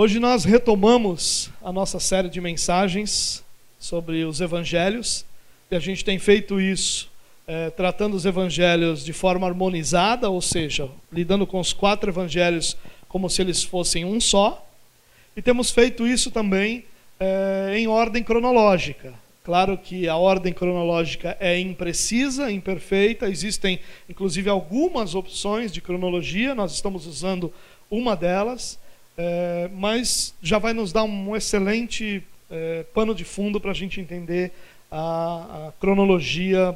Hoje nós retomamos a nossa série de mensagens sobre os evangelhos e a gente tem feito isso é, tratando os evangelhos de forma harmonizada, ou seja, lidando com os quatro evangelhos como se eles fossem um só, e temos feito isso também é, em ordem cronológica. Claro que a ordem cronológica é imprecisa, imperfeita, existem inclusive algumas opções de cronologia, nós estamos usando uma delas é, mas já vai nos dar um excelente é, pano de fundo para a gente entender a, a, cronologia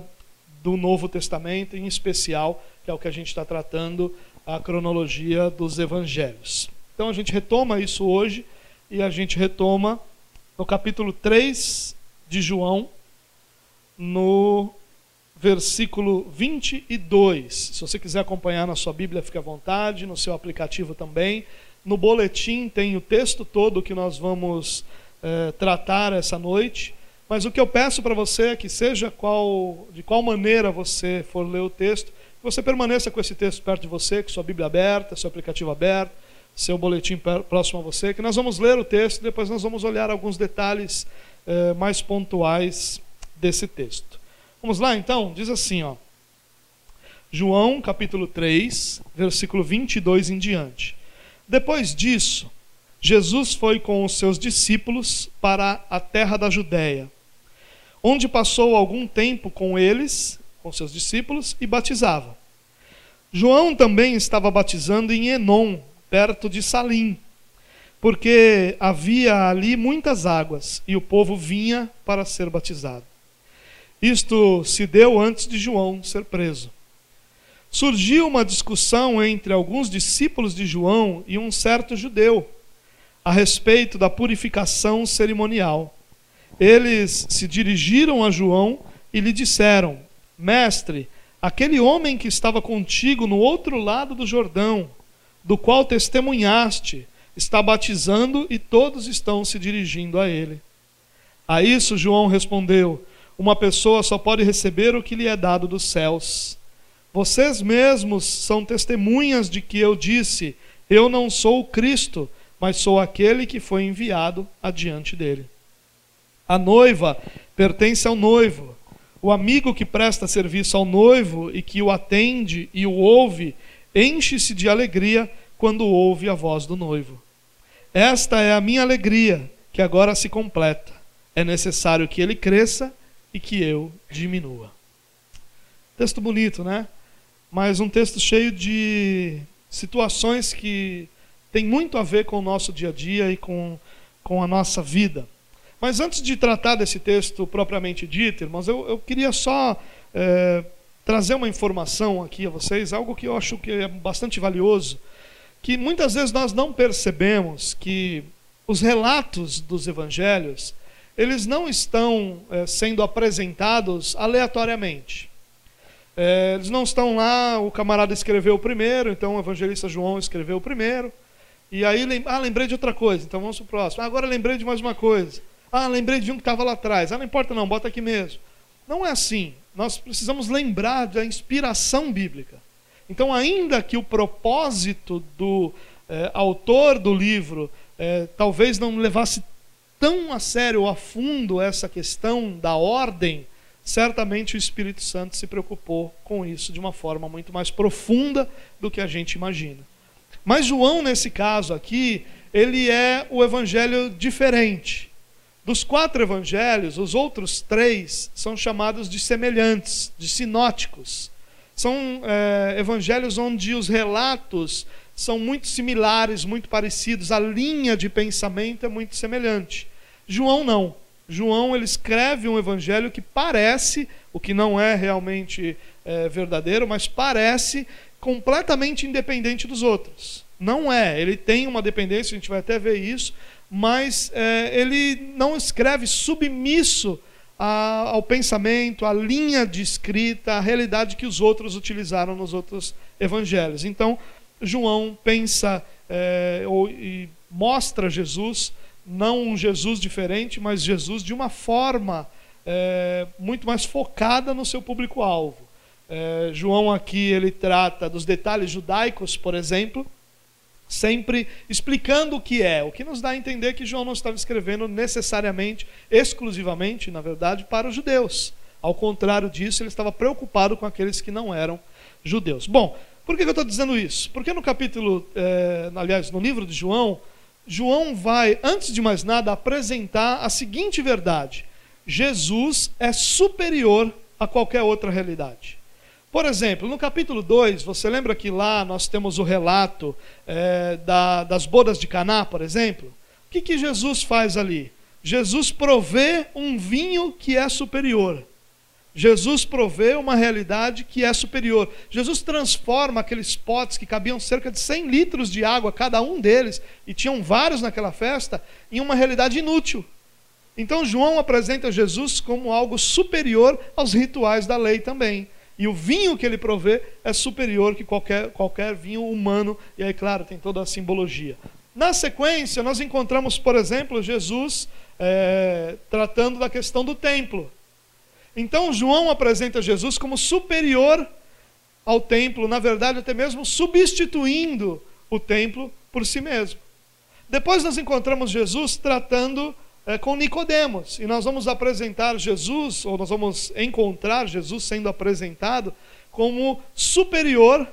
do Novo Testamento, em especial, que é o que a gente está tratando, a cronologia dos evangelhos. Então a gente retoma isso hoje e a gente retoma no capítulo 3 de João, no versículo 22. Se você quiser acompanhar na sua Bíblia, fique à vontade, no seu aplicativo também. No boletim tem o texto todo que nós vamos é, tratar essa noite. Mas o que eu peço para você é que seja qual, de qual maneira você for ler o texto, você permaneça com esse texto perto de você, com sua Bíblia aberta, seu aplicativo aberto, seu boletim próximo a você, que nós vamos ler o texto e depois nós vamos olhar alguns detalhes é, mais pontuais desse texto. Vamos lá então? Diz assim, ó. João capítulo 3, versículo 22 em diante. Depois disso, Jesus foi com os seus discípulos para a terra da Judéia, onde passou algum tempo com eles, com seus discípulos, e batizava. João também estava batizando em Enon, perto de Salim, porque havia ali muitas águas e o povo vinha para ser batizado. Isto se deu antes de João ser preso surgiu uma discussão entre alguns discípulos de João e um certo judeu a respeito da purificação cerimonial. Eles se dirigiram a João e lhe disseram: Mestre, aquele homem que estava contigo no outro lado do Jordão, do qual testemunhaste, está batizando e todos estão se dirigindo a ele. A isso João respondeu: Uma pessoa só pode receber o que lhe é dado dos céus. Vocês mesmos são testemunhas de que eu disse: Eu não sou o Cristo, mas sou aquele que foi enviado adiante dele. A noiva pertence ao noivo. O amigo que presta serviço ao noivo e que o atende e o ouve, enche-se de alegria quando ouve a voz do noivo. Esta é a minha alegria, que agora se completa. É necessário que ele cresça e que eu diminua. Texto bonito, né? Mas um texto cheio de situações que tem muito a ver com o nosso dia a dia e com, com a nossa vida. Mas antes de tratar desse texto propriamente dito, irmãos, eu, eu queria só é, trazer uma informação aqui a vocês, algo que eu acho que é bastante valioso, que muitas vezes nós não percebemos que os relatos dos evangelhos, eles não estão é, sendo apresentados aleatoriamente. É, eles não estão lá, o camarada escreveu o primeiro, então o evangelista João escreveu o primeiro. E aí, ah, lembrei de outra coisa, então vamos para o próximo. Ah, agora lembrei de mais uma coisa. Ah, lembrei de um que estava lá atrás. Ah, não importa não, bota aqui mesmo. Não é assim. Nós precisamos lembrar da inspiração bíblica. Então, ainda que o propósito do é, autor do livro é, talvez não levasse tão a sério, a fundo, essa questão da ordem certamente o Espírito Santo se preocupou com isso de uma forma muito mais profunda do que a gente imagina. Mas João, nesse caso aqui, ele é o evangelho diferente. Dos quatro evangelhos, os outros três são chamados de semelhantes, de sinóticos. São é, evangelhos onde os relatos são muito similares, muito parecidos, a linha de pensamento é muito semelhante. João não. João ele escreve um evangelho que parece, o que não é realmente é, verdadeiro, mas parece completamente independente dos outros. Não é, ele tem uma dependência, a gente vai até ver isso, mas é, ele não escreve submisso a, ao pensamento, à linha de escrita, à realidade que os outros utilizaram nos outros evangelhos. Então, João pensa é, ou, e mostra Jesus não um Jesus diferente, mas Jesus de uma forma é, muito mais focada no seu público-alvo. É, João aqui ele trata dos detalhes judaicos, por exemplo, sempre explicando o que é, o que nos dá a entender que João não estava escrevendo necessariamente, exclusivamente, na verdade, para os judeus. Ao contrário disso, ele estava preocupado com aqueles que não eram judeus. Bom, por que eu estou dizendo isso? Porque no capítulo, é, aliás, no livro de João, João vai, antes de mais nada, apresentar a seguinte verdade: Jesus é superior a qualquer outra realidade. Por exemplo, no capítulo 2, você lembra que lá nós temos o relato é, da, das bodas de Caná, por exemplo? O que, que Jesus faz ali? Jesus provê um vinho que é superior. Jesus provê uma realidade que é superior. Jesus transforma aqueles potes que cabiam cerca de 100 litros de água, cada um deles, e tinham vários naquela festa, em uma realidade inútil. Então João apresenta Jesus como algo superior aos rituais da lei também. E o vinho que ele provê é superior que qualquer, qualquer vinho humano. E aí, claro, tem toda a simbologia. Na sequência, nós encontramos, por exemplo, Jesus é, tratando da questão do templo. Então, João apresenta Jesus como superior ao templo, na verdade, até mesmo substituindo o templo por si mesmo. Depois, nós encontramos Jesus tratando é, com Nicodemos. E nós vamos apresentar Jesus, ou nós vamos encontrar Jesus sendo apresentado como superior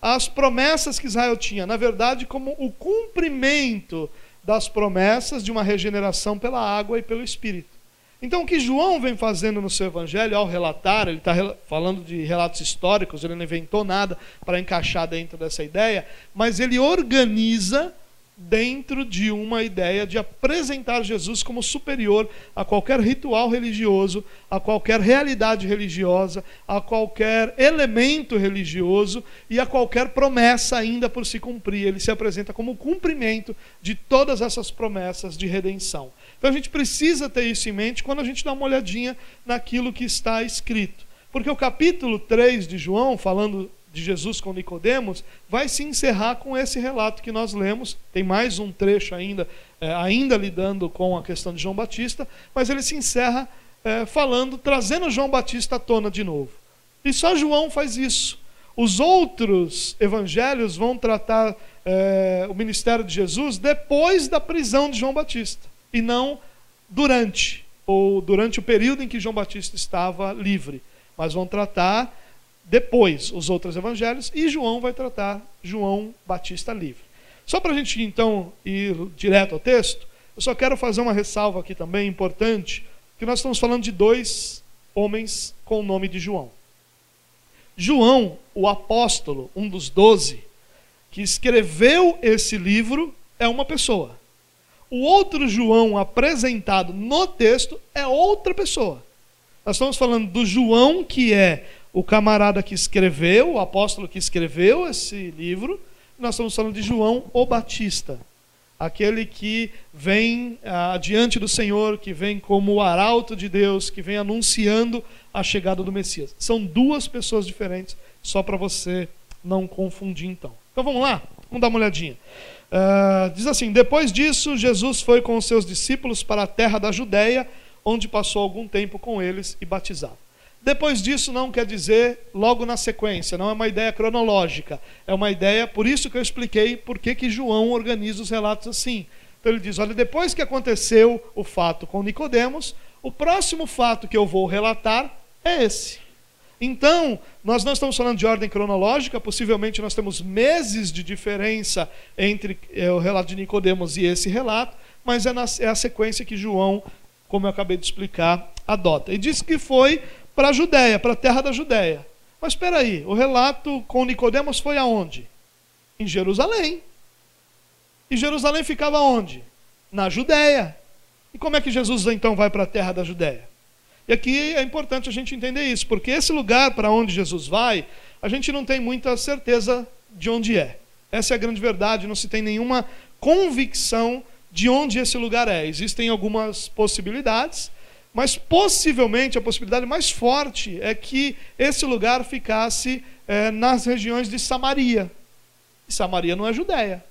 às promessas que Israel tinha. Na verdade, como o cumprimento das promessas de uma regeneração pela água e pelo Espírito. Então, o que João vem fazendo no seu evangelho, ao relatar, ele está falando de relatos históricos, ele não inventou nada para encaixar dentro dessa ideia, mas ele organiza dentro de uma ideia de apresentar Jesus como superior a qualquer ritual religioso, a qualquer realidade religiosa, a qualquer elemento religioso e a qualquer promessa ainda por se cumprir. Ele se apresenta como o cumprimento de todas essas promessas de redenção. Então a gente precisa ter isso em mente quando a gente dá uma olhadinha naquilo que está escrito. Porque o capítulo 3 de João, falando de Jesus com Nicodemos vai se encerrar com esse relato que nós lemos. Tem mais um trecho ainda, é, ainda lidando com a questão de João Batista, mas ele se encerra é, falando, trazendo João Batista à tona de novo. E só João faz isso. Os outros evangelhos vão tratar é, o ministério de Jesus depois da prisão de João Batista e não durante ou durante o período em que João Batista estava livre, mas vão tratar depois os outros evangelhos e João vai tratar João Batista livre. Só para a gente então ir direto ao texto, eu só quero fazer uma ressalva aqui também importante, que nós estamos falando de dois homens com o nome de João. João, o apóstolo, um dos doze, que escreveu esse livro, é uma pessoa. O outro João apresentado no texto é outra pessoa. Nós estamos falando do João que é o camarada que escreveu, o apóstolo que escreveu esse livro, nós estamos falando de João o Batista, aquele que vem ah, diante do Senhor, que vem como o arauto de Deus, que vem anunciando a chegada do Messias. São duas pessoas diferentes, só para você não confundir então. Então vamos lá, vamos dar uma olhadinha. Uh, diz assim: Depois disso, Jesus foi com os seus discípulos para a terra da Judéia, onde passou algum tempo com eles e batizava. Depois disso não quer dizer logo na sequência, não é uma ideia cronológica, é uma ideia, por isso que eu expliquei por que, que João organiza os relatos assim. Então ele diz: olha, depois que aconteceu o fato com Nicodemos, o próximo fato que eu vou relatar é esse. Então, nós não estamos falando de ordem cronológica, possivelmente nós temos meses de diferença entre é, o relato de Nicodemos e esse relato, mas é, na, é a sequência que João, como eu acabei de explicar, adota. E diz que foi para a Judéia, para a terra da Judéia. Mas espera aí, o relato com Nicodemos foi aonde? Em Jerusalém. E Jerusalém ficava onde? Na Judéia. E como é que Jesus então vai para a terra da Judéia? E aqui é importante a gente entender isso, porque esse lugar para onde Jesus vai, a gente não tem muita certeza de onde é. Essa é a grande verdade, não se tem nenhuma convicção de onde esse lugar é. Existem algumas possibilidades, mas possivelmente a possibilidade mais forte é que esse lugar ficasse é, nas regiões de Samaria. E Samaria não é Judéia.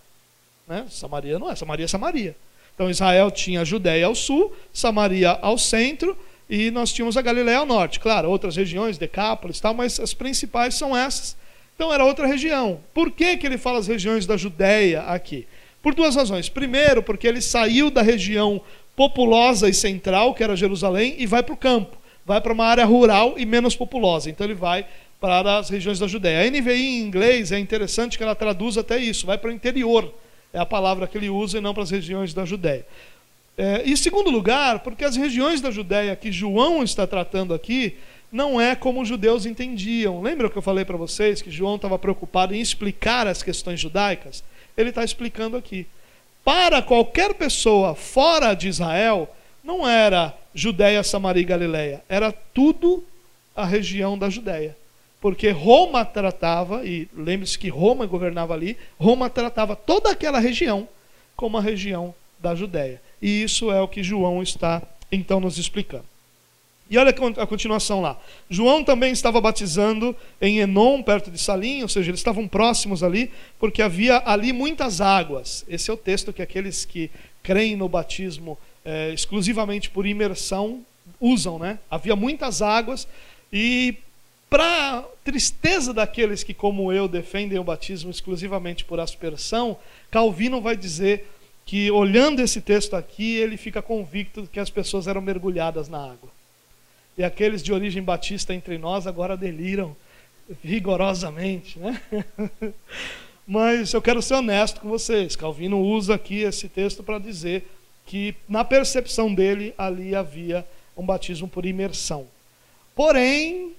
Né? Samaria não é, Samaria é Samaria. Então Israel tinha Judéia ao sul, Samaria ao centro, e nós tínhamos a Galiléia ao norte. Claro, outras regiões, Decápolis e tal, mas as principais são essas. Então era outra região. Por que, que ele fala as regiões da Judéia aqui? Por duas razões. Primeiro, porque ele saiu da região populosa e central, que era Jerusalém, e vai para o campo. Vai para uma área rural e menos populosa. Então ele vai para as regiões da Judéia. A NVI em inglês é interessante que ela traduz até isso, vai para o interior. É a palavra que ele usa e não para as regiões da Judéia. É, e segundo lugar, porque as regiões da Judéia que João está tratando aqui não é como os judeus entendiam. Lembra que eu falei para vocês que João estava preocupado em explicar as questões judaicas? Ele está explicando aqui. Para qualquer pessoa fora de Israel, não era Judéia, Samaria e Galileia, era tudo a região da Judéia. Porque Roma tratava, e lembre-se que Roma governava ali, Roma tratava toda aquela região como a região da Judéia. E isso é o que João está então nos explicando. E olha a continuação lá. João também estava batizando em Enom, perto de Salim, ou seja, eles estavam próximos ali, porque havia ali muitas águas. Esse é o texto que aqueles que creem no batismo é, exclusivamente por imersão usam, né? Havia muitas águas e para tristeza daqueles que, como eu, defendem o batismo exclusivamente por aspersão, Calvino vai dizer que, olhando esse texto aqui, ele fica convicto que as pessoas eram mergulhadas na água. E aqueles de origem batista entre nós agora deliram rigorosamente, né? Mas eu quero ser honesto com vocês. Calvino usa aqui esse texto para dizer que, na percepção dele, ali havia um batismo por imersão. Porém,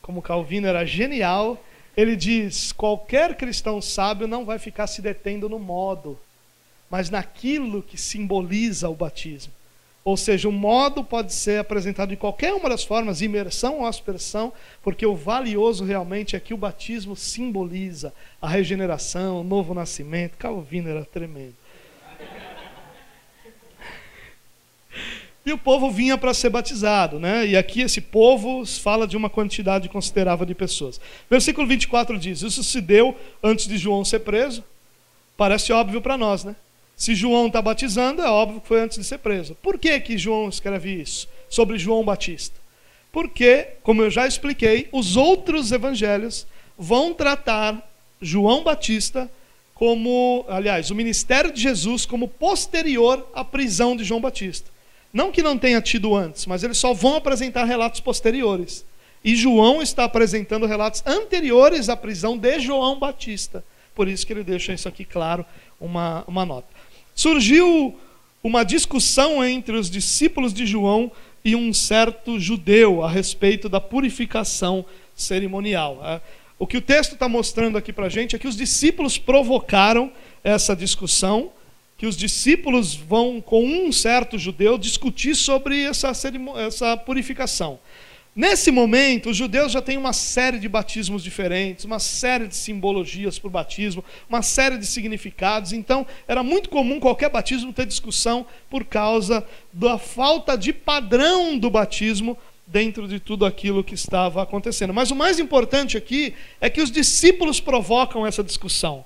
como Calvino era genial, ele diz: qualquer cristão sábio não vai ficar se detendo no modo, mas naquilo que simboliza o batismo. Ou seja, o modo pode ser apresentado de qualquer uma das formas, imersão ou aspersão, porque o valioso realmente é que o batismo simboliza a regeneração, o novo nascimento. Calvino era tremendo. E o povo vinha para ser batizado, né? E aqui esse povo fala de uma quantidade considerável de pessoas. Versículo 24 diz: Isso se deu antes de João ser preso. Parece óbvio para nós, né? Se João está batizando, é óbvio que foi antes de ser preso. Por que, que João escreve isso sobre João Batista? Porque, como eu já expliquei, os outros evangelhos vão tratar João Batista como, aliás, o ministério de Jesus como posterior à prisão de João Batista. Não que não tenha tido antes, mas eles só vão apresentar relatos posteriores. E João está apresentando relatos anteriores à prisão de João Batista. Por isso que ele deixa isso aqui claro, uma, uma nota surgiu uma discussão entre os discípulos de João e um certo judeu a respeito da purificação cerimonial. É, o que o texto está mostrando aqui para a gente é que os discípulos provocaram essa discussão, que os discípulos vão com um certo judeu discutir sobre essa, essa purificação. Nesse momento, os judeus já têm uma série de batismos diferentes, uma série de simbologias para o batismo, uma série de significados. Então, era muito comum qualquer batismo ter discussão por causa da falta de padrão do batismo dentro de tudo aquilo que estava acontecendo. Mas o mais importante aqui é que os discípulos provocam essa discussão.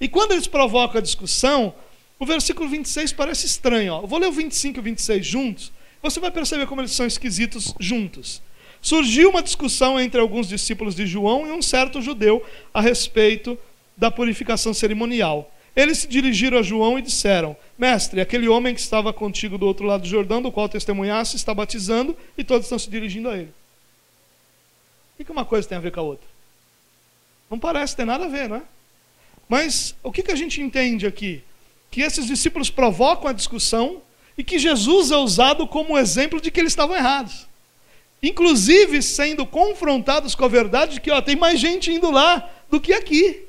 E quando eles provocam a discussão, o versículo 26 parece estranho. Ó. Eu vou ler o 25 e o 26 juntos. Você vai perceber como eles são esquisitos juntos surgiu uma discussão entre alguns discípulos de João e um certo judeu a respeito da purificação cerimonial. Eles se dirigiram a João e disseram: Mestre, aquele homem que estava contigo do outro lado do Jordão, do qual testemunhaste, está batizando e todos estão se dirigindo a ele. O que uma coisa tem a ver com a outra? Não parece ter nada a ver, não é? Mas o que a gente entende aqui? Que esses discípulos provocam a discussão e que Jesus é usado como exemplo de que eles estavam errados inclusive sendo confrontados com a verdade de que ó, tem mais gente indo lá do que aqui.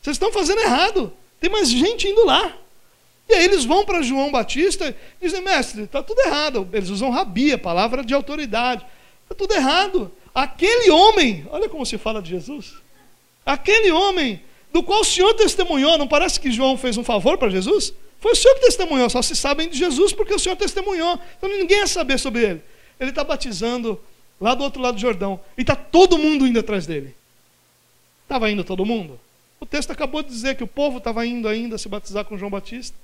Vocês estão fazendo errado. Tem mais gente indo lá. E aí eles vão para João Batista e dizem, mestre, está tudo errado. Eles usam rabi, a palavra de autoridade. Está tudo errado. Aquele homem, olha como se fala de Jesus. Aquele homem do qual o Senhor testemunhou, não parece que João fez um favor para Jesus? Foi o Senhor que testemunhou, só se sabem de Jesus porque o Senhor testemunhou. Então ninguém ia saber sobre ele. Ele está batizando lá do outro lado do Jordão, e está todo mundo indo atrás dele. Estava indo todo mundo? O texto acabou de dizer que o povo estava indo ainda se batizar com João Batista.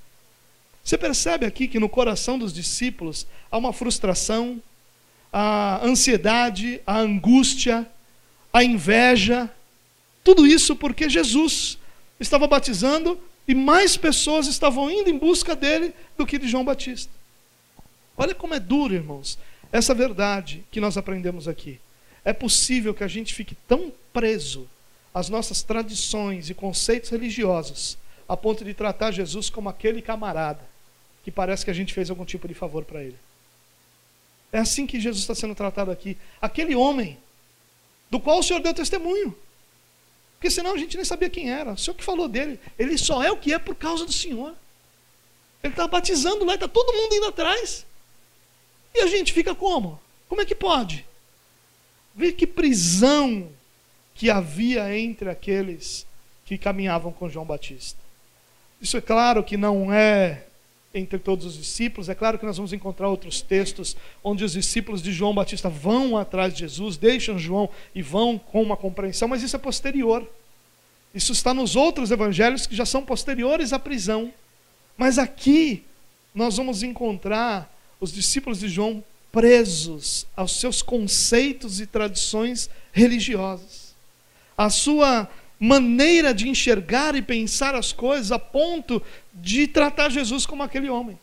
Você percebe aqui que no coração dos discípulos há uma frustração, a ansiedade, a angústia, a inveja. Tudo isso porque Jesus estava batizando e mais pessoas estavam indo em busca dele do que de João Batista. Olha como é duro, irmãos, essa verdade que nós aprendemos aqui. É possível que a gente fique tão preso às nossas tradições e conceitos religiosos, a ponto de tratar Jesus como aquele camarada que parece que a gente fez algum tipo de favor para ele. É assim que Jesus está sendo tratado aqui. Aquele homem do qual o Senhor deu testemunho. Porque senão a gente nem sabia quem era. O Senhor que falou dele, ele só é o que é por causa do Senhor. Ele está batizando lá, está todo mundo indo atrás. E a gente fica como? Como é que pode? Vê que prisão que havia entre aqueles que caminhavam com João Batista. Isso é claro que não é entre todos os discípulos. É claro que nós vamos encontrar outros textos onde os discípulos de João Batista vão atrás de Jesus, deixam João e vão com uma compreensão, mas isso é posterior. Isso está nos outros evangelhos que já são posteriores à prisão. Mas aqui nós vamos encontrar os discípulos de João presos aos seus conceitos e tradições religiosas. A sua maneira de enxergar e pensar as coisas a ponto de tratar Jesus como aquele homem.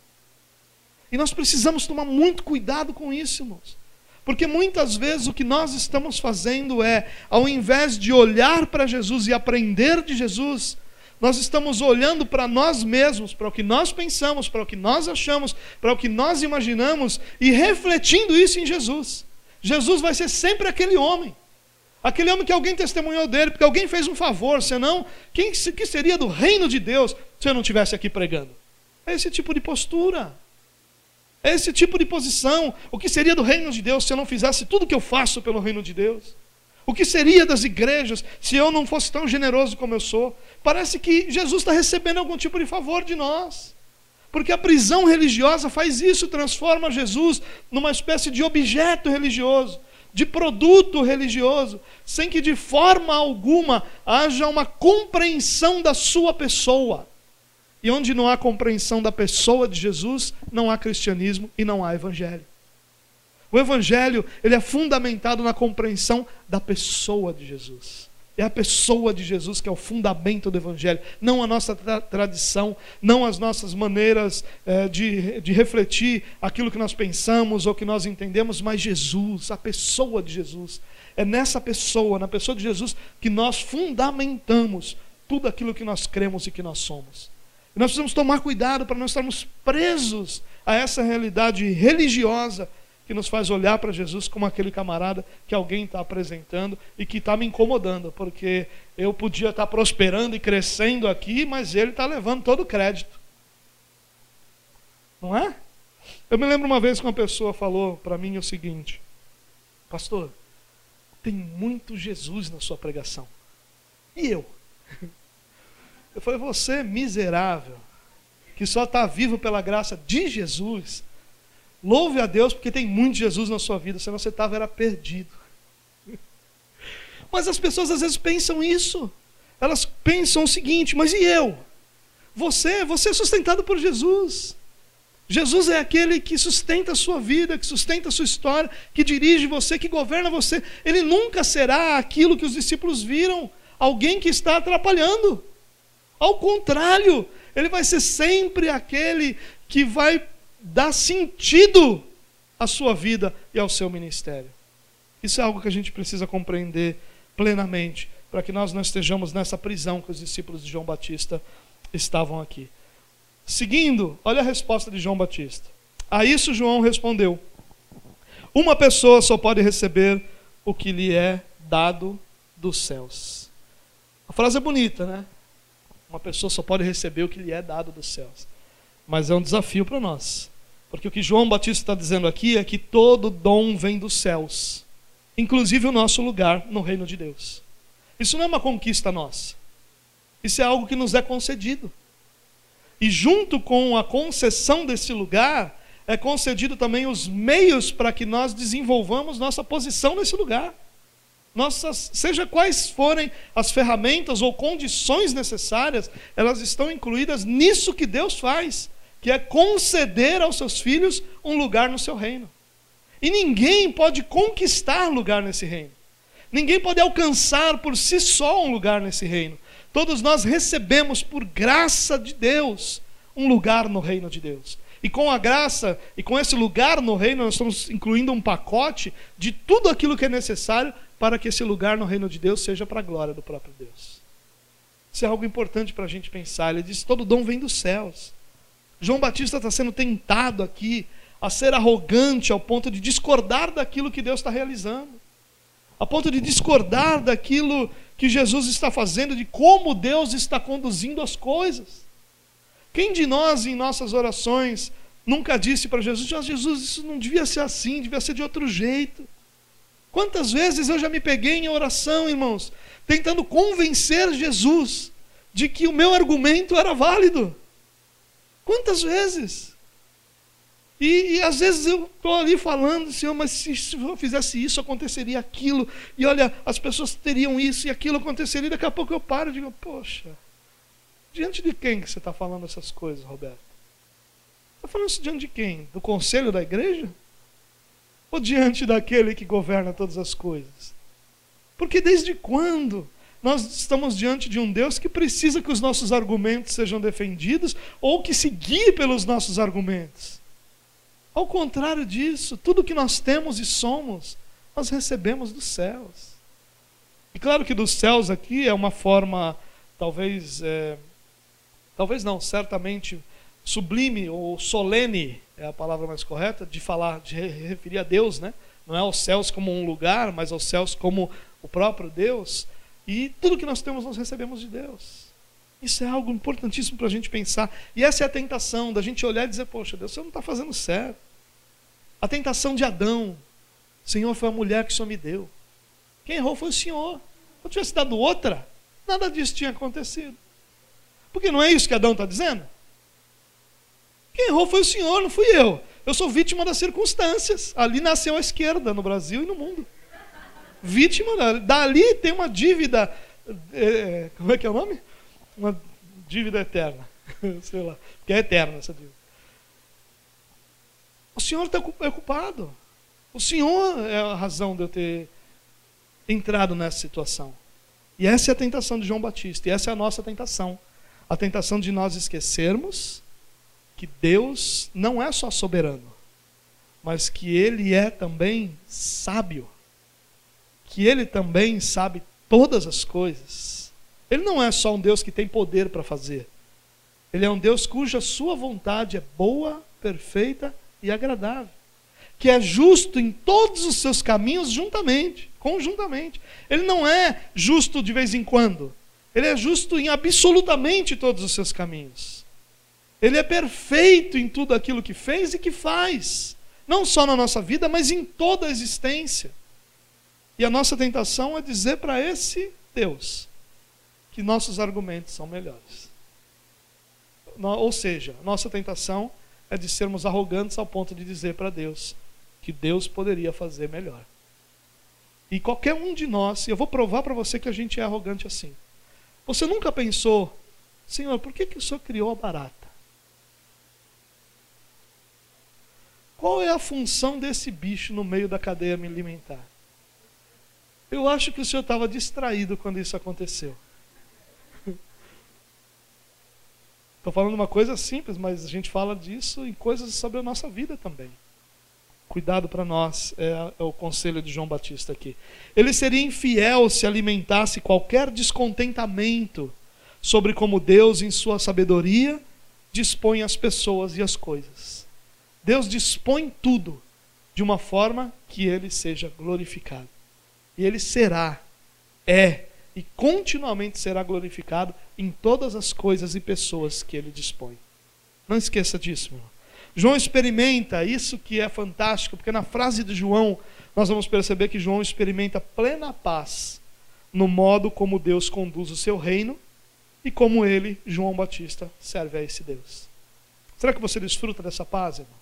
E nós precisamos tomar muito cuidado com isso, irmãos. Porque muitas vezes o que nós estamos fazendo é, ao invés de olhar para Jesus e aprender de Jesus, nós estamos olhando para nós mesmos, para o que nós pensamos, para o que nós achamos, para o que nós imaginamos e refletindo isso em Jesus. Jesus vai ser sempre aquele homem. Aquele homem que alguém testemunhou dele, porque alguém fez um favor, senão, quem que seria do reino de Deus se eu não estivesse aqui pregando? É esse tipo de postura. É esse tipo de posição. O que seria do reino de Deus se eu não fizesse tudo o que eu faço pelo reino de Deus? O que seria das igrejas se eu não fosse tão generoso como eu sou? Parece que Jesus está recebendo algum tipo de favor de nós. Porque a prisão religiosa faz isso, transforma Jesus numa espécie de objeto religioso de produto religioso, sem que de forma alguma haja uma compreensão da sua pessoa. E onde não há compreensão da pessoa de Jesus, não há cristianismo e não há evangelho. O evangelho, ele é fundamentado na compreensão da pessoa de Jesus. É a pessoa de Jesus que é o fundamento do Evangelho, não a nossa tra tradição, não as nossas maneiras é, de, de refletir aquilo que nós pensamos ou que nós entendemos, mas Jesus, a pessoa de Jesus. É nessa pessoa, na pessoa de Jesus, que nós fundamentamos tudo aquilo que nós cremos e que nós somos. E nós precisamos tomar cuidado para não estarmos presos a essa realidade religiosa que nos faz olhar para Jesus como aquele camarada que alguém está apresentando e que está me incomodando, porque eu podia estar tá prosperando e crescendo aqui, mas ele está levando todo o crédito. Não é? Eu me lembro uma vez que uma pessoa falou para mim o seguinte: Pastor, tem muito Jesus na sua pregação. E eu? Eu falei, você miserável, que só está vivo pela graça de Jesus, Louve a Deus porque tem muito Jesus na sua vida, senão você estava era perdido. Mas as pessoas às vezes pensam isso. Elas pensam o seguinte: mas e eu? Você, você é sustentado por Jesus. Jesus é aquele que sustenta a sua vida, que sustenta a sua história, que dirige você, que governa você. Ele nunca será aquilo que os discípulos viram, alguém que está atrapalhando. Ao contrário, ele vai ser sempre aquele que vai dá sentido à sua vida e ao seu ministério. Isso é algo que a gente precisa compreender plenamente, para que nós não estejamos nessa prisão que os discípulos de João Batista estavam aqui. Seguindo, olha a resposta de João Batista. A isso João respondeu: Uma pessoa só pode receber o que lhe é dado dos céus. A frase é bonita, né? Uma pessoa só pode receber o que lhe é dado dos céus. Mas é um desafio para nós. Porque o que João Batista está dizendo aqui é que todo dom vem dos céus, inclusive o nosso lugar no reino de Deus. Isso não é uma conquista nossa. Isso é algo que nos é concedido. E junto com a concessão desse lugar, é concedido também os meios para que nós desenvolvamos nossa posição nesse lugar. Nossas, seja quais forem as ferramentas ou condições necessárias, elas estão incluídas nisso que Deus faz que é conceder aos seus filhos um lugar no seu reino. E ninguém pode conquistar lugar nesse reino. Ninguém pode alcançar por si só um lugar nesse reino. Todos nós recebemos por graça de Deus um lugar no reino de Deus. E com a graça e com esse lugar no reino, nós estamos incluindo um pacote de tudo aquilo que é necessário para que esse lugar no reino de Deus seja para a glória do próprio Deus. Isso é algo importante para a gente pensar. Ele diz: todo dom vem dos céus. João Batista está sendo tentado aqui a ser arrogante ao ponto de discordar daquilo que Deus está realizando, a ponto de discordar daquilo que Jesus está fazendo, de como Deus está conduzindo as coisas. Quem de nós, em nossas orações, nunca disse para Jesus: oh, Jesus, isso não devia ser assim, devia ser de outro jeito? Quantas vezes eu já me peguei em oração, irmãos, tentando convencer Jesus de que o meu argumento era válido? Quantas vezes? E, e, às vezes eu estou ali falando, Senhor, mas se, se, eu fizesse isso, aconteceria aquilo. E olha, as pessoas teriam isso e aquilo aconteceria. Daqui a pouco eu paro e digo, poxa, diante de quem que você está falando essas coisas, Roberto? Está falando isso diante de quem? Do conselho da igreja? Ou diante daquele que governa todas as coisas? Porque desde quando nós estamos diante de um Deus que precisa que os nossos argumentos sejam defendidos ou que se guie pelos nossos argumentos? Ao contrário disso, tudo que nós temos e somos, nós recebemos dos céus. E claro que dos céus aqui é uma forma, talvez, é, talvez não, certamente sublime ou solene é a palavra mais correta de falar, de referir a Deus, né? Não é aos céus como um lugar, mas aos céus como o próprio Deus. E tudo que nós temos nós recebemos de Deus. Isso é algo importantíssimo para a gente pensar. E essa é a tentação da gente olhar e dizer: Poxa, Deus, você não está fazendo certo. A tentação de Adão. Senhor, foi a mulher que Senhor me deu. Quem errou foi o Senhor. Se eu tivesse dado outra, nada disso tinha acontecido. Porque não é isso que Adão está dizendo? Quem errou foi o Senhor, não fui eu. Eu sou vítima das circunstâncias. Ali nasceu a esquerda no Brasil e no mundo. Vítima, dali tem uma dívida. É, como é que é o nome? Uma dívida eterna. Sei lá. Que é eterna essa dívida. O Senhor está ocupado. O Senhor é a razão de eu ter entrado nessa situação. E essa é a tentação de João Batista. E essa é a nossa tentação. A tentação de nós esquecermos que Deus não é só soberano, mas que Ele é também sábio. Que Ele também sabe todas as coisas. Ele não é só um Deus que tem poder para fazer. Ele é um Deus cuja sua vontade é boa, perfeita e agradável, que é justo em todos os seus caminhos juntamente, conjuntamente. Ele não é justo de vez em quando, ele é justo em absolutamente todos os seus caminhos. Ele é perfeito em tudo aquilo que fez e que faz, não só na nossa vida, mas em toda a existência. E a nossa tentação é dizer para esse Deus que nossos argumentos são melhores. Ou seja, nossa tentação é de sermos arrogantes ao ponto de dizer para Deus que Deus poderia fazer melhor. E qualquer um de nós, e eu vou provar para você que a gente é arrogante assim. Você nunca pensou, Senhor, por que, que o Senhor criou a barata? Qual é a função desse bicho no meio da cadeia alimentar? Eu acho que o Senhor estava distraído quando isso aconteceu. Estou falando uma coisa simples, mas a gente fala disso em coisas sobre a nossa vida também. Cuidado para nós, é, é, o conselho de João Batista aqui. Ele seria infiel se alimentasse qualquer descontentamento sobre como Deus, em sua sabedoria, dispõe as pessoas e as coisas. Deus dispõe tudo de uma forma que ele seja glorificado. E ele será, é e continuamente será glorificado em todas as coisas e pessoas que ele dispõe. Não esqueça disso, meu. João experimenta isso que é fantástico, porque na frase de João nós vamos perceber que João experimenta plena paz no modo como Deus conduz o seu reino e como ele, João Batista, serve a esse Deus. Será que você desfruta dessa paz, irmão?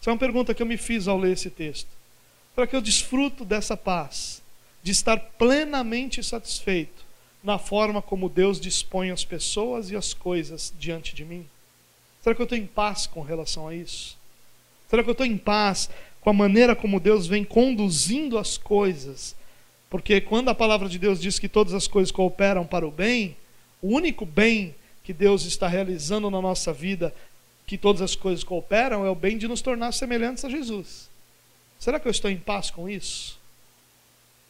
Essa é uma pergunta que eu me fiz ao ler esse texto. Será que eu desfruto dessa paz? de estar plenamente satisfeito na forma como Deus dispõe as pessoas e as coisas diante de mim? Será que eu estou em paz com relação a isso? Será que eu estou em paz com a maneira como Deus vem conduzindo as coisas Porque quando a palavra de Deus diz que todas as coisas cooperam para o bem, o único bem que Deus está realizando na nossa vida, que todas as coisas cooperam, é o bem de nos tornar semelhantes a Jesus. Será que eu estou em paz com isso?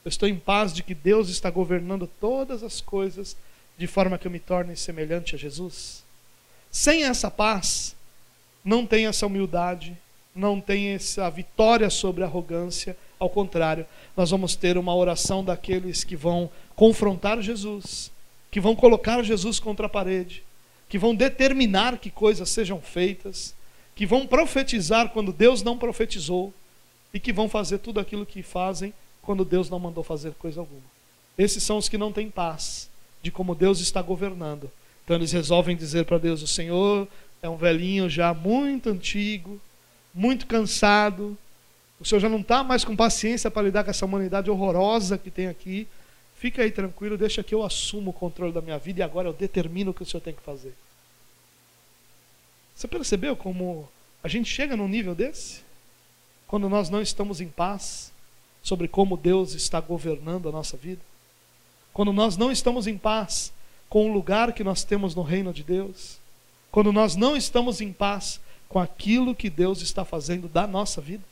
Eu estou em paz de que Deus está governando todas as coisas de forma que eu me torne semelhante a Jesus? Sem essa paz, não tem essa humildade, não tem essa vitória sobre a arrogância, ao contrário, nós vamos ter uma oração daqueles que vão confrontar Jesus, que vão colocar Jesus contra a parede, que vão determinar que coisas sejam feitas, que vão profetizar quando Deus não profetizou e que vão fazer tudo aquilo que fazem quando Deus não mandou fazer coisa alguma. Esses são os que não têm paz de como Deus está governando. Então eles resolvem dizer para Deus: O Senhor é um velhinho já muito antigo, muito cansado. O Senhor já não está mais com paciência para lidar com essa humanidade horrorosa que tem aqui. Fica aí tranquilo, deixa que eu assumo o controle da minha vida e agora eu determino o que o Senhor tem que fazer. Você percebeu como a gente chega num nível desse? Quando nós não estamos em paz sobre como Deus está governando a nossa vida? Quando nós não estamos em paz com o lugar que nós temos no reino de Deus? Quando nós não estamos em paz com aquilo que Deus está fazendo da nossa vida?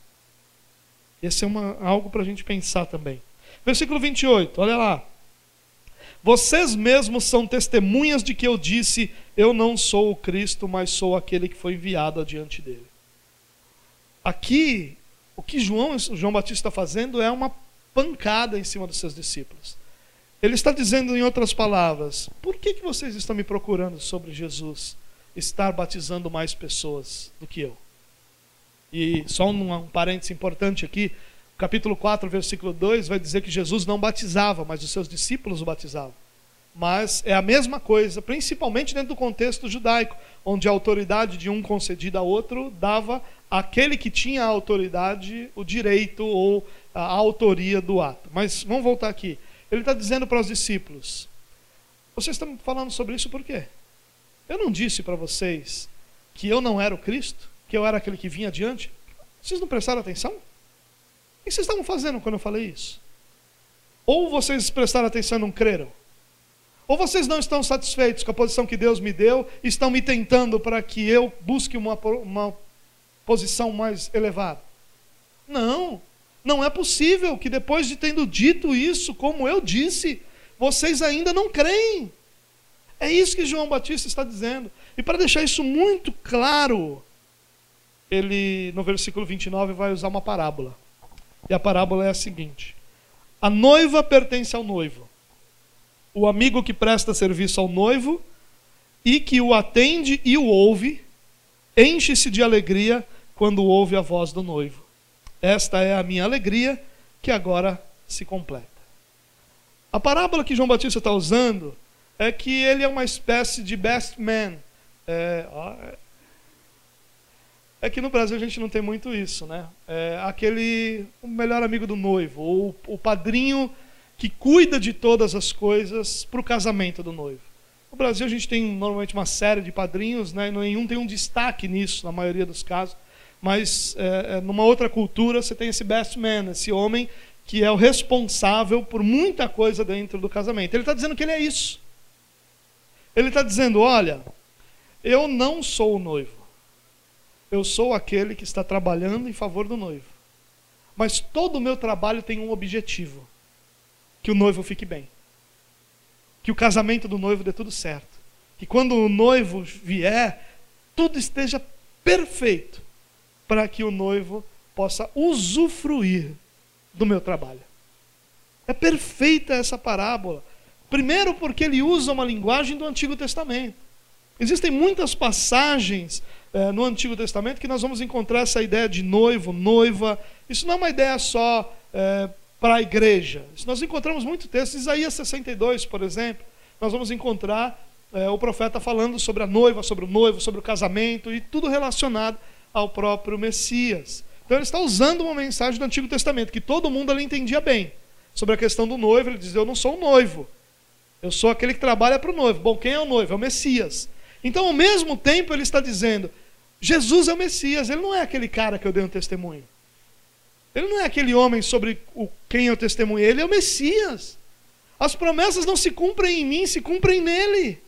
Esse é uma, algo para a gente pensar também. Versículo 28, olha lá. Vocês mesmos são testemunhas de que eu disse: Eu não sou o Cristo, mas sou aquele que foi enviado adiante dele. Aqui, o que João, João Batista está fazendo é uma pancada em cima dos seus discípulos. Ele está dizendo, em outras palavras, por que, que vocês estão me procurando sobre Jesus estar batizando mais pessoas do que eu? E só um, um parênteses importante aqui: capítulo 4, versículo 2 vai dizer que Jesus não batizava, mas os seus discípulos o batizavam. Mas é a mesma coisa, principalmente dentro do contexto judaico, onde a autoridade de um concedida a outro dava àquele que tinha a autoridade o direito ou a autoria do ato. Mas vamos voltar aqui. Ele está dizendo para os discípulos: Vocês estão falando sobre isso por quê? Eu não disse para vocês que eu não era o Cristo? que eu era aquele que vinha adiante. Vocês não prestaram atenção? O que vocês estavam fazendo quando eu falei isso? Ou vocês prestaram atenção e não creram? Ou vocês não estão satisfeitos com a posição que Deus me deu estão me tentando para que eu busque uma, uma posição mais elevada? Não, não é possível que depois de tendo dito isso, como eu disse, vocês ainda não creem. É isso que João Batista está dizendo. E para deixar isso muito claro, ele, no versículo 29, vai usar uma parábola. E a parábola é a seguinte: A noiva pertence ao noivo. O amigo que presta serviço ao noivo e que o atende e o ouve, enche-se de alegria quando ouve a voz do noivo. Esta é a minha alegria que agora se completa. A parábola que João Batista está usando é que ele é uma espécie de best man. É, é que no Brasil a gente não tem muito isso, né? É aquele o melhor amigo do noivo, ou o padrinho que cuida de todas as coisas para o casamento do noivo. No Brasil a gente tem normalmente uma série de padrinhos, né? nenhum tem um destaque nisso, na maioria dos casos. Mas é, é, numa outra cultura você tem esse best man, esse homem que é o responsável por muita coisa dentro do casamento. Ele está dizendo que ele é isso. Ele está dizendo: olha, eu não sou o noivo eu sou aquele que está trabalhando em favor do noivo. Mas todo o meu trabalho tem um objetivo: que o noivo fique bem. Que o casamento do noivo dê tudo certo. Que quando o noivo vier, tudo esteja perfeito para que o noivo possa usufruir do meu trabalho. É perfeita essa parábola. Primeiro, porque ele usa uma linguagem do Antigo Testamento. Existem muitas passagens é, no Antigo Testamento que nós vamos encontrar essa ideia de noivo, noiva. Isso não é uma ideia só é, para a igreja. Isso nós encontramos muito texto. Isaías 62, por exemplo, nós vamos encontrar é, o profeta falando sobre a noiva, sobre o noivo, sobre o casamento e tudo relacionado ao próprio Messias. Então ele está usando uma mensagem do Antigo Testamento que todo mundo ali entendia bem. Sobre a questão do noivo, ele diz: Eu não sou o noivo. Eu sou aquele que trabalha para o noivo. Bom, quem é o noivo? É o Messias. Então, ao mesmo tempo, ele está dizendo: Jesus é o Messias, ele não é aquele cara que eu dei um testemunho. Ele não é aquele homem sobre o, quem eu testemunhei, ele é o Messias. As promessas não se cumprem em mim, se cumprem nele.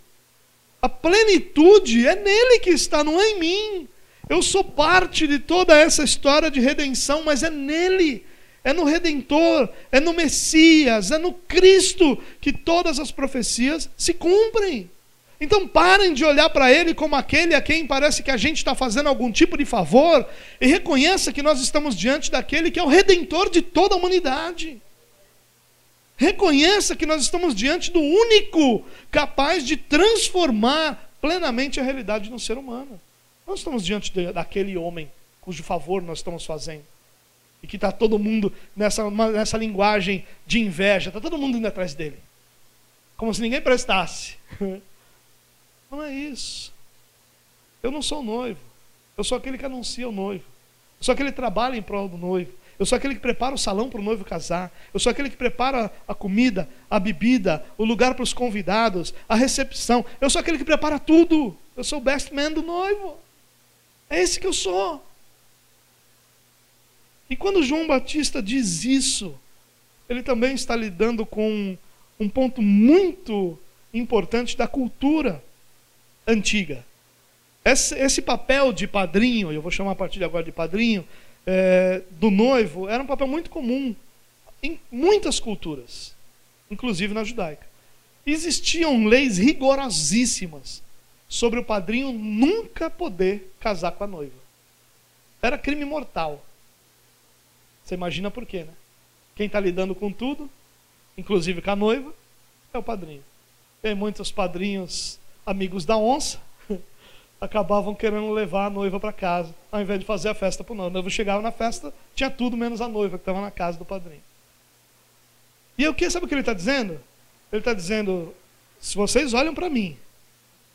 A plenitude é nele que está, não é em mim. Eu sou parte de toda essa história de redenção, mas é nele, é no Redentor, é no Messias, é no Cristo que todas as profecias se cumprem. Então parem de olhar para ele como aquele a quem parece que a gente está fazendo algum tipo de favor e reconheça que nós estamos diante daquele que é o redentor de toda a humanidade. Reconheça que nós estamos diante do único capaz de transformar plenamente a realidade de um ser humano. Nós estamos diante de, daquele homem cujo favor nós estamos fazendo. E que está todo mundo nessa, nessa linguagem de inveja, está todo mundo indo atrás dele. Como se ninguém prestasse. Não é isso. Eu não sou noivo. Eu sou aquele que anuncia o noivo. Eu sou aquele que trabalha em prol do noivo. Eu sou aquele que prepara o salão para o noivo casar. Eu sou aquele que prepara a comida, a bebida, o lugar para os convidados, a recepção. Eu sou aquele que prepara tudo. Eu sou o best man do noivo. É esse que eu sou. E quando João Batista diz isso, ele também está lidando com um ponto muito importante da cultura antiga. Esse, esse papel de padrinho, eu vou chamar a partir de agora de padrinho, é, do noivo, era um papel muito comum em muitas culturas, inclusive na judaica. Existiam leis rigorosíssimas sobre o padrinho nunca poder casar com a noiva. Era crime mortal. Você imagina por quê, né? Quem está lidando com tudo, inclusive com a noiva, é o padrinho. Tem muitos padrinhos amigos da onça, acabavam querendo levar a noiva para casa, ao invés de fazer a festa para o noivo. O noivo chegava na festa, tinha tudo menos a noiva que estava na casa do padrinho. E o que sabe o que ele está dizendo? Ele está dizendo: se vocês olham para mim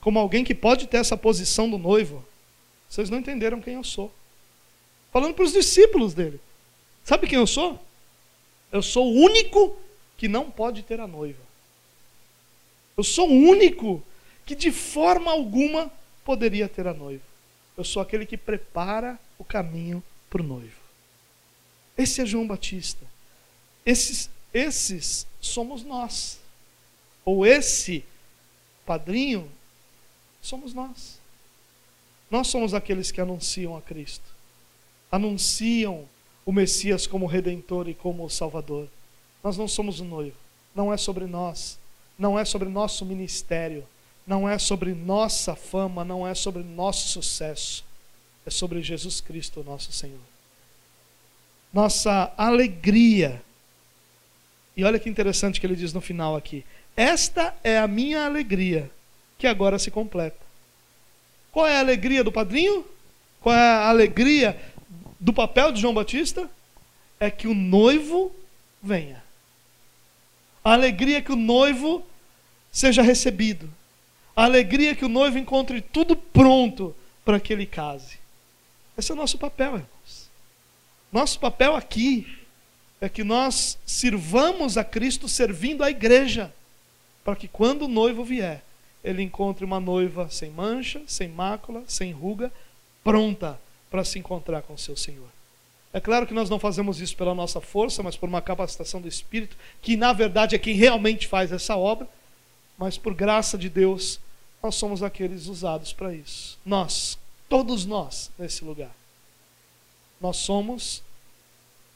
como alguém que pode ter essa posição do noivo, vocês não entenderam quem eu sou. Falando para os discípulos dele. Sabe quem eu sou? Eu sou o único que não pode ter a noiva. Eu sou o único que de forma alguma poderia ter a noiva. Eu sou aquele que prepara o caminho para o noivo. Esse é João Batista. Esses, esses somos nós. Ou esse padrinho somos nós. Nós somos aqueles que anunciam a Cristo. Anunciam o Messias como redentor e como salvador. Nós não somos o noivo. Não é sobre nós. Não é sobre nosso ministério não é sobre nossa fama, não é sobre nosso sucesso, é sobre Jesus Cristo, nosso Senhor. Nossa alegria. E olha que interessante que ele diz no final aqui: Esta é a minha alegria, que agora se completa. Qual é a alegria do padrinho? Qual é a alegria do papel de João Batista? É que o noivo venha. A alegria é que o noivo seja recebido. A alegria é que o noivo encontre tudo pronto para que ele case. Esse é o nosso papel, irmãos. Nosso papel aqui é que nós sirvamos a Cristo servindo a igreja, para que quando o noivo vier, ele encontre uma noiva sem mancha, sem mácula, sem ruga, pronta para se encontrar com seu Senhor. É claro que nós não fazemos isso pela nossa força, mas por uma capacitação do Espírito, que na verdade é quem realmente faz essa obra, mas por graça de Deus, nós somos aqueles usados para isso. Nós, todos nós, nesse lugar. Nós somos,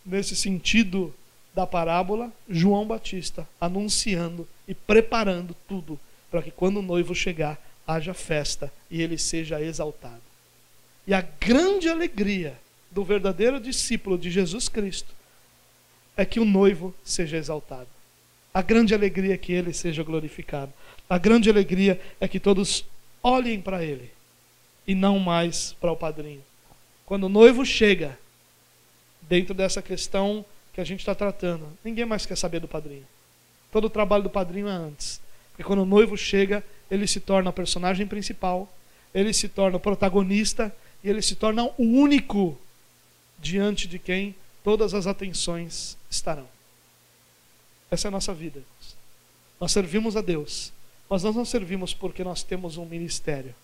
nesse sentido da parábola, João Batista, anunciando e preparando tudo para que quando o noivo chegar, haja festa e ele seja exaltado. E a grande alegria do verdadeiro discípulo de Jesus Cristo é que o noivo seja exaltado. A grande alegria é que ele seja glorificado. A grande alegria é que todos olhem para ele e não mais para o padrinho. Quando o noivo chega, dentro dessa questão que a gente está tratando, ninguém mais quer saber do padrinho. Todo o trabalho do padrinho é antes. Porque quando o noivo chega, ele se torna o personagem principal, ele se torna o protagonista e ele se torna o único diante de quem todas as atenções estarão. Essa é a nossa vida. Nós servimos a Deus mas nós não servimos porque nós temos um ministério.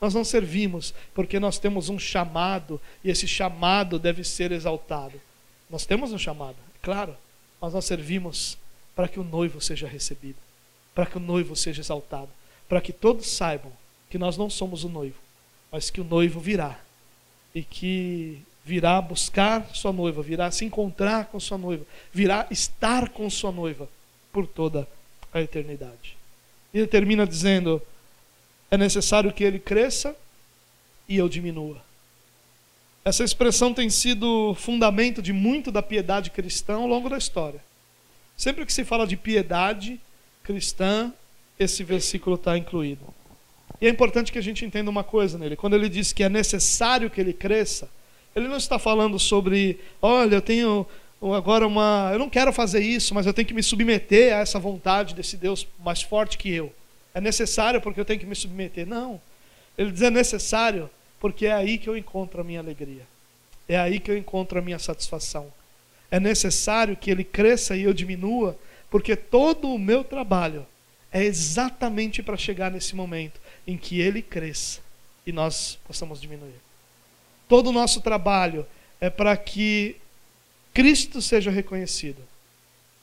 Nós não servimos porque nós temos um chamado e esse chamado deve ser exaltado. Nós temos um chamado, é claro, mas nós servimos para que o noivo seja recebido, para que o noivo seja exaltado, para que todos saibam que nós não somos o noivo, mas que o noivo virá e que virá buscar sua noiva, virá se encontrar com sua noiva, virá estar com sua noiva por toda a eternidade. E ele termina dizendo: é necessário que ele cresça e eu diminua. Essa expressão tem sido fundamento de muito da piedade cristã ao longo da história. Sempre que se fala de piedade cristã, esse versículo está incluído. E é importante que a gente entenda uma coisa nele. Quando ele diz que é necessário que ele cresça, ele não está falando sobre, olha, eu tenho agora uma. Eu não quero fazer isso, mas eu tenho que me submeter a essa vontade desse Deus mais forte que eu. É necessário porque eu tenho que me submeter. Não. Ele diz é necessário porque é aí que eu encontro a minha alegria. É aí que eu encontro a minha satisfação. É necessário que ele cresça e eu diminua, porque todo o meu trabalho é exatamente para chegar nesse momento em que ele cresça e nós possamos diminuir. Todo o nosso trabalho é para que Cristo seja reconhecido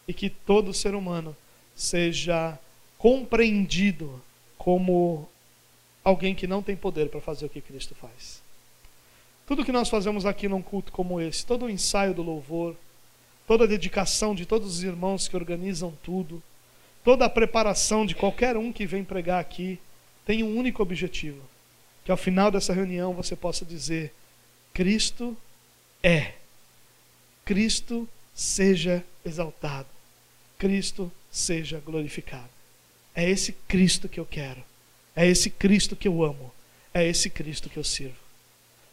e que todo ser humano seja compreendido como alguém que não tem poder para fazer o que Cristo faz. Tudo que nós fazemos aqui num culto como esse, todo o ensaio do louvor, toda a dedicação de todos os irmãos que organizam tudo, toda a preparação de qualquer um que vem pregar aqui, tem um único objetivo: que ao final dessa reunião você possa dizer: Cristo é. Cristo seja exaltado. Cristo seja glorificado. É esse Cristo que eu quero. É esse Cristo que eu amo. É esse Cristo que eu sirvo.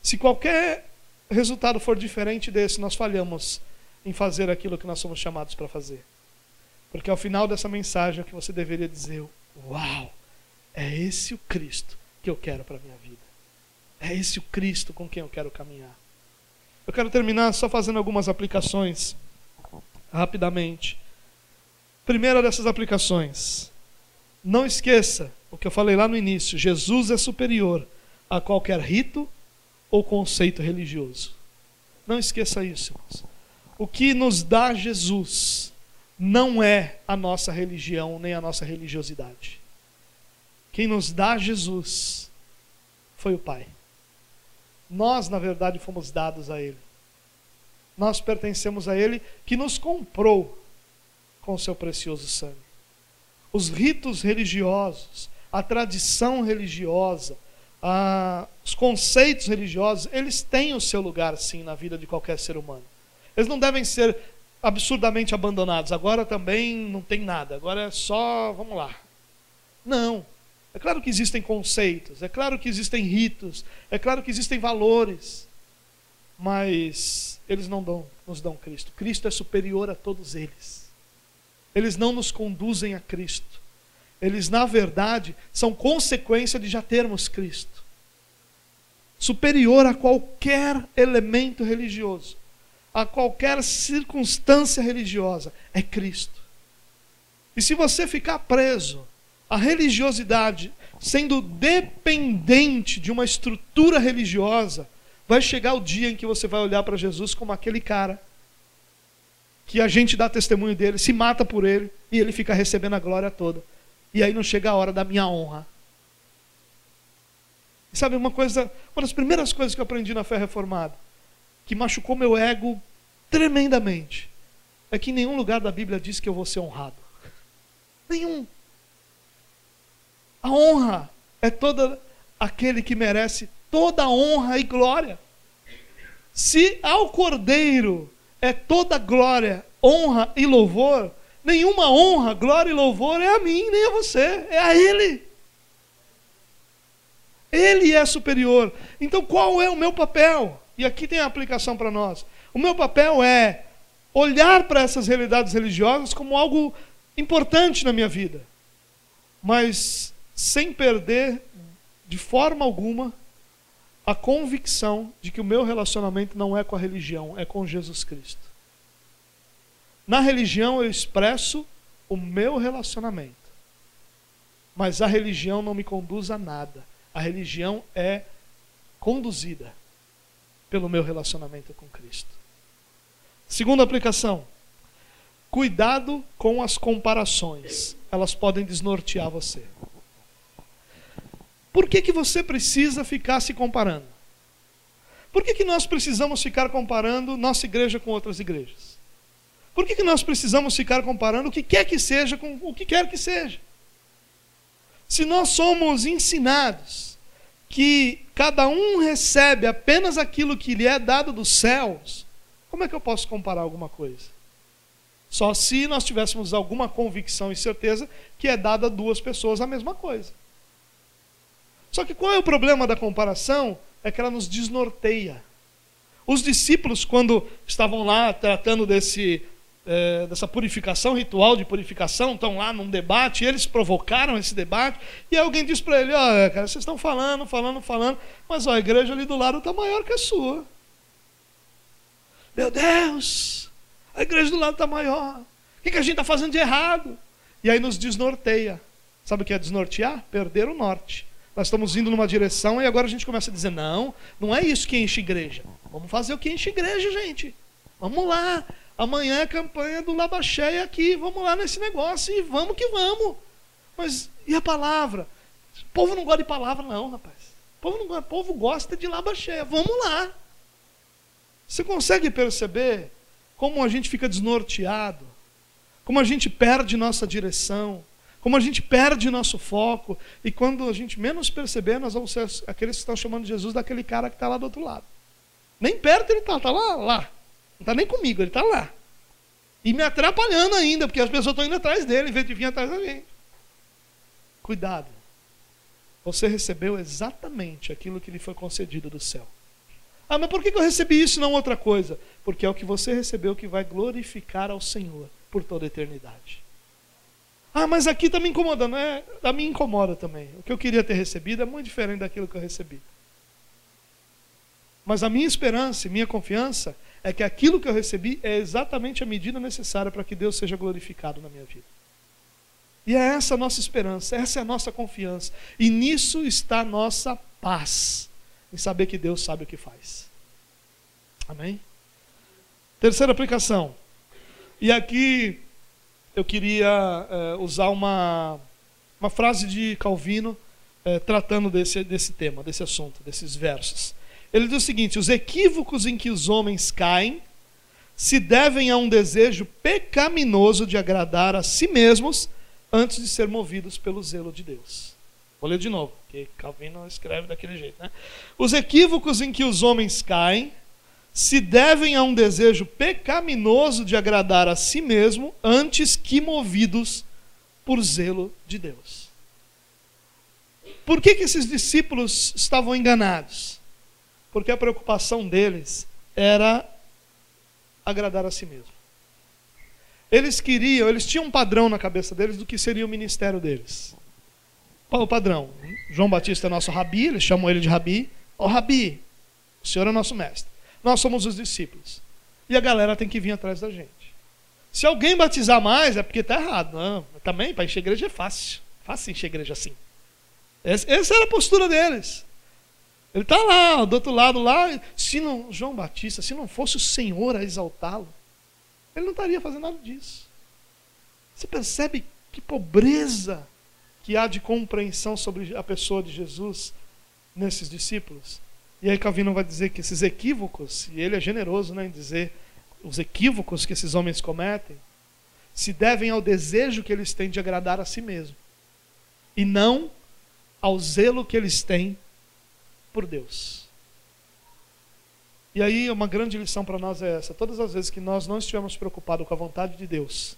Se qualquer resultado for diferente desse, nós falhamos em fazer aquilo que nós somos chamados para fazer. Porque ao final dessa mensagem é que você deveria dizer: Uau, é esse o Cristo que eu quero para a minha vida. É esse o Cristo com quem eu quero caminhar. Eu quero terminar só fazendo algumas aplicações, rapidamente. Primeira dessas aplicações. Não esqueça o que eu falei lá no início: Jesus é superior a qualquer rito ou conceito religioso. Não esqueça isso, irmãos. O que nos dá Jesus não é a nossa religião nem a nossa religiosidade. Quem nos dá Jesus foi o Pai. Nós, na verdade, fomos dados a Ele. Nós pertencemos a Ele que nos comprou com seu precioso sangue. Os ritos religiosos, a tradição religiosa, a, os conceitos religiosos, eles têm o seu lugar, sim, na vida de qualquer ser humano. Eles não devem ser absurdamente abandonados. Agora também não tem nada, agora é só, vamos lá. Não. É claro que existem conceitos, é claro que existem ritos, é claro que existem valores, mas eles não dão, nos dão Cristo. Cristo é superior a todos eles. Eles não nos conduzem a Cristo. Eles, na verdade, são consequência de já termos Cristo. Superior a qualquer elemento religioso, a qualquer circunstância religiosa, é Cristo. E se você ficar preso a religiosidade sendo dependente de uma estrutura religiosa, vai chegar o dia em que você vai olhar para Jesus como aquele cara que a gente dá testemunho dele, se mata por ele e ele fica recebendo a glória toda. E aí não chega a hora da minha honra. E sabe uma coisa, uma das primeiras coisas que eu aprendi na fé reformada, que machucou meu ego tremendamente, é que em nenhum lugar da Bíblia diz que eu vou ser honrado. Nenhum. A honra é toda aquele que merece toda honra e glória. Se ao Cordeiro é toda glória, honra e louvor, nenhuma honra, glória e louvor é a mim, nem a você, é a Ele. Ele é superior. Então qual é o meu papel? E aqui tem a aplicação para nós. O meu papel é olhar para essas realidades religiosas como algo importante na minha vida, mas sem perder de forma alguma a convicção de que o meu relacionamento não é com a religião, é com Jesus Cristo. Na religião eu expresso o meu relacionamento, mas a religião não me conduz a nada. A religião é conduzida pelo meu relacionamento com Cristo. Segunda aplicação: cuidado com as comparações, elas podem desnortear você. Por que, que você precisa ficar se comparando? Por que, que nós precisamos ficar comparando nossa igreja com outras igrejas? Por que, que nós precisamos ficar comparando o que quer que seja com o que quer que seja? Se nós somos ensinados que cada um recebe apenas aquilo que lhe é dado dos céus, como é que eu posso comparar alguma coisa? Só se nós tivéssemos alguma convicção e certeza que é dada a duas pessoas a mesma coisa. Só que qual é o problema da comparação? É que ela nos desnorteia. Os discípulos, quando estavam lá tratando desse, é, dessa purificação, ritual de purificação, estão lá num debate, eles provocaram esse debate, e alguém diz para ele: Olha, cara, vocês estão falando, falando, falando, mas ó, a igreja ali do lado está maior que a sua. Meu Deus, a igreja do lado está maior. O que a gente está fazendo de errado? E aí nos desnorteia. Sabe o que é desnortear? Perder o norte. Nós estamos indo numa direção e agora a gente começa a dizer: não, não é isso que enche igreja. Vamos fazer o que enche igreja, gente. Vamos lá. Amanhã é a campanha do Laba Cheia aqui. Vamos lá nesse negócio e vamos que vamos. Mas e a palavra? O povo não gosta de palavra, não, rapaz. O povo, não, o povo gosta de Laba Cheia. Vamos lá. Você consegue perceber como a gente fica desnorteado? Como a gente perde nossa direção? Como a gente perde nosso foco, e quando a gente menos perceber, nós vamos ser aqueles que estão chamando Jesus daquele cara que está lá do outro lado. Nem perto ele está, está lá, lá. Não está nem comigo, ele está lá. E me atrapalhando ainda, porque as pessoas estão indo atrás dele, em vez de vir atrás da gente. Cuidado. Você recebeu exatamente aquilo que lhe foi concedido do céu. Ah, mas por que eu recebi isso e não outra coisa? Porque é o que você recebeu que vai glorificar ao Senhor por toda a eternidade. Ah, mas aqui está me incomodando. É, a mim incomoda também. O que eu queria ter recebido é muito diferente daquilo que eu recebi. Mas a minha esperança e minha confiança é que aquilo que eu recebi é exatamente a medida necessária para que Deus seja glorificado na minha vida. E é essa a nossa esperança, essa é a nossa confiança. E nisso está a nossa paz, em saber que Deus sabe o que faz. Amém? Terceira aplicação. E aqui eu queria é, usar uma, uma frase de Calvino é, tratando desse, desse tema, desse assunto, desses versos. Ele diz o seguinte: os equívocos em que os homens caem se devem a um desejo pecaminoso de agradar a si mesmos antes de ser movidos pelo zelo de Deus. Vou ler de novo, porque Calvino escreve daquele jeito. Né? Os equívocos em que os homens caem se devem a um desejo pecaminoso de agradar a si mesmo antes que movidos por zelo de Deus. Por que, que esses discípulos estavam enganados? Porque a preocupação deles era agradar a si mesmo. Eles queriam, eles tinham um padrão na cabeça deles do que seria o ministério deles. Qual o padrão? João Batista é nosso rabi, eles chamam ele de rabi. Ó oh, rabi, o senhor é nosso mestre. Nós somos os discípulos. E a galera tem que vir atrás da gente. Se alguém batizar mais, é porque está errado. Não, também, para encher igreja é fácil. Fácil encher igreja assim. Essa era a postura deles. Ele está lá, do outro lado lá. Se não, João Batista, se não fosse o Senhor a exaltá-lo, ele não estaria fazendo nada disso. Você percebe que pobreza que há de compreensão sobre a pessoa de Jesus nesses discípulos? E aí Calvino vai dizer que esses equívocos, e ele é generoso né, em dizer os equívocos que esses homens cometem, se devem ao desejo que eles têm de agradar a si mesmo, e não ao zelo que eles têm por Deus. E aí uma grande lição para nós é essa: todas as vezes que nós não estivermos preocupados com a vontade de Deus,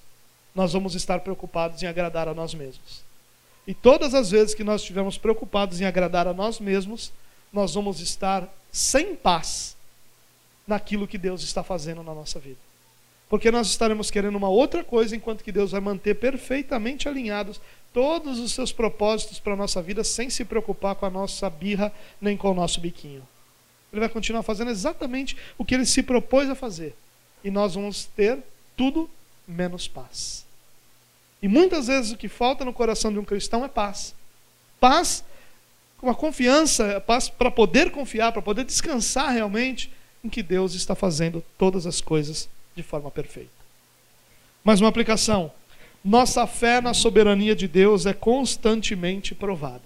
nós vamos estar preocupados em agradar a nós mesmos. E todas as vezes que nós estivermos preocupados em agradar a nós mesmos, nós vamos estar sem paz naquilo que Deus está fazendo na nossa vida. Porque nós estaremos querendo uma outra coisa, enquanto que Deus vai manter perfeitamente alinhados todos os seus propósitos para a nossa vida, sem se preocupar com a nossa birra nem com o nosso biquinho. Ele vai continuar fazendo exatamente o que ele se propôs a fazer. E nós vamos ter tudo menos paz. E muitas vezes o que falta no coração de um cristão é paz. Paz uma confiança para poder confiar, para poder descansar realmente em que Deus está fazendo todas as coisas de forma perfeita. Mais uma aplicação. Nossa fé na soberania de Deus é constantemente provada.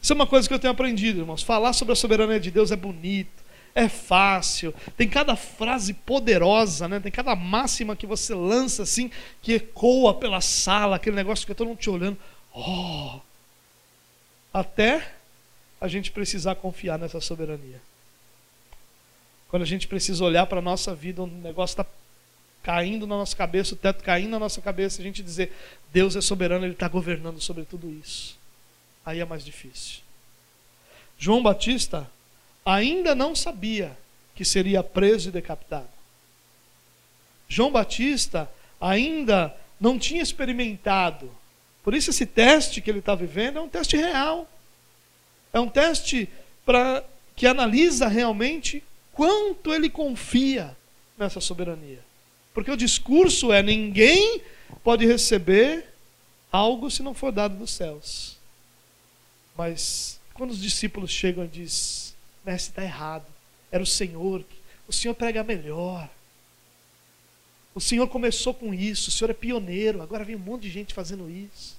Isso é uma coisa que eu tenho aprendido, irmãos. Falar sobre a soberania de Deus é bonito, é fácil, tem cada frase poderosa, né? tem cada máxima que você lança assim, que ecoa pela sala, aquele negócio que todo mundo te olhando. Oh! Até a gente precisar confiar nessa soberania. Quando a gente precisa olhar para a nossa vida, o negócio está caindo na nossa cabeça, o teto caindo na nossa cabeça, a gente dizer: Deus é soberano, Ele está governando sobre tudo isso. Aí é mais difícil. João Batista ainda não sabia que seria preso e decapitado. João Batista ainda não tinha experimentado. Por isso, esse teste que ele está vivendo é um teste real. É um teste para que analisa realmente quanto ele confia nessa soberania. Porque o discurso é: ninguém pode receber algo se não for dado dos céus. Mas quando os discípulos chegam e dizem: Mestre, está errado. Era o Senhor. O Senhor prega melhor. O Senhor começou com isso. O Senhor é pioneiro. Agora vem um monte de gente fazendo isso.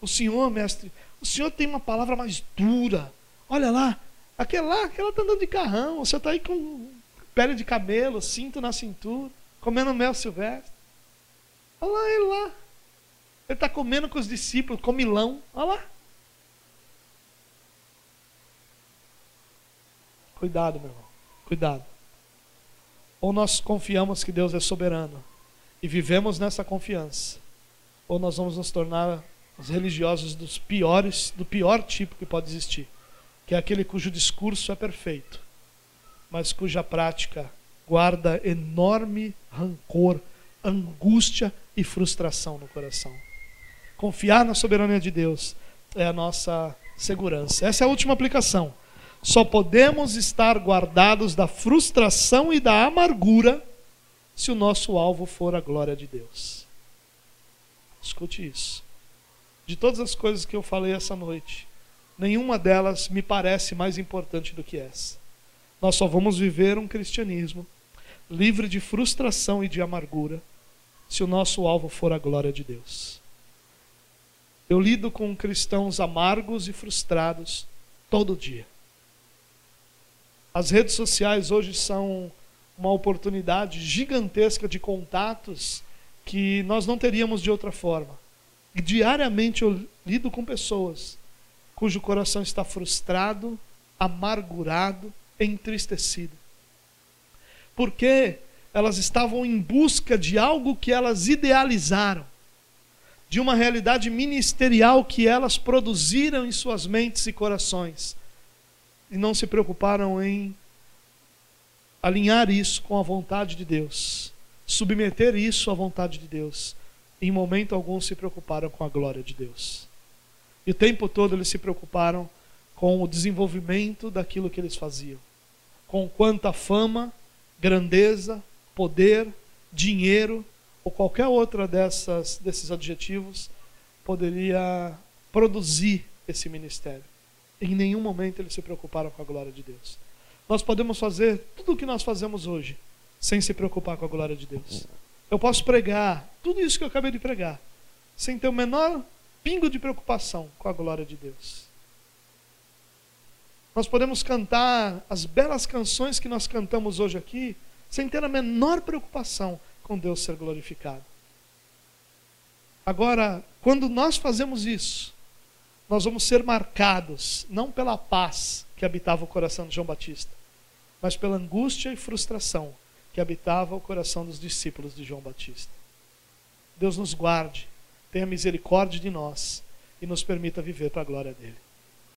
O Senhor, mestre, o Senhor tem uma palavra mais dura. Olha lá, aquela lá, aquela está andando de carrão. Você está aí com pele de cabelo, cinto na cintura, comendo mel silvestre. Olha lá ele lá. Ele está comendo com os discípulos, com milão. Olha lá. Cuidado, meu irmão. Cuidado. Ou nós confiamos que Deus é soberano e vivemos nessa confiança, ou nós vamos nos tornar os religiosos dos piores, do pior tipo que pode existir, que é aquele cujo discurso é perfeito, mas cuja prática guarda enorme rancor, angústia e frustração no coração. Confiar na soberania de Deus é a nossa segurança. Essa é a última aplicação. Só podemos estar guardados da frustração e da amargura se o nosso alvo for a glória de Deus. Escute isso. De todas as coisas que eu falei essa noite, nenhuma delas me parece mais importante do que essa. Nós só vamos viver um cristianismo livre de frustração e de amargura se o nosso alvo for a glória de Deus. Eu lido com cristãos amargos e frustrados todo dia. As redes sociais hoje são uma oportunidade gigantesca de contatos que nós não teríamos de outra forma. E diariamente eu lido com pessoas cujo coração está frustrado, amargurado, entristecido. Porque elas estavam em busca de algo que elas idealizaram, de uma realidade ministerial que elas produziram em suas mentes e corações, e não se preocuparam em alinhar isso com a vontade de Deus, submeter isso à vontade de Deus. Em momento algum se preocuparam com a glória de Deus. E o tempo todo eles se preocuparam com o desenvolvimento daquilo que eles faziam, com quanta fama, grandeza, poder, dinheiro ou qualquer outra dessas desses adjetivos poderia produzir esse ministério. Em nenhum momento eles se preocuparam com a glória de Deus. Nós podemos fazer tudo o que nós fazemos hoje sem se preocupar com a glória de Deus. Eu posso pregar tudo isso que eu acabei de pregar sem ter o menor pingo de preocupação com a glória de Deus. Nós podemos cantar as belas canções que nós cantamos hoje aqui sem ter a menor preocupação com Deus ser glorificado. Agora, quando nós fazemos isso, nós vamos ser marcados não pela paz que habitava o coração de João Batista, mas pela angústia e frustração que habitava o coração dos discípulos de João Batista. Deus nos guarde, tenha misericórdia de nós e nos permita viver para a glória dele.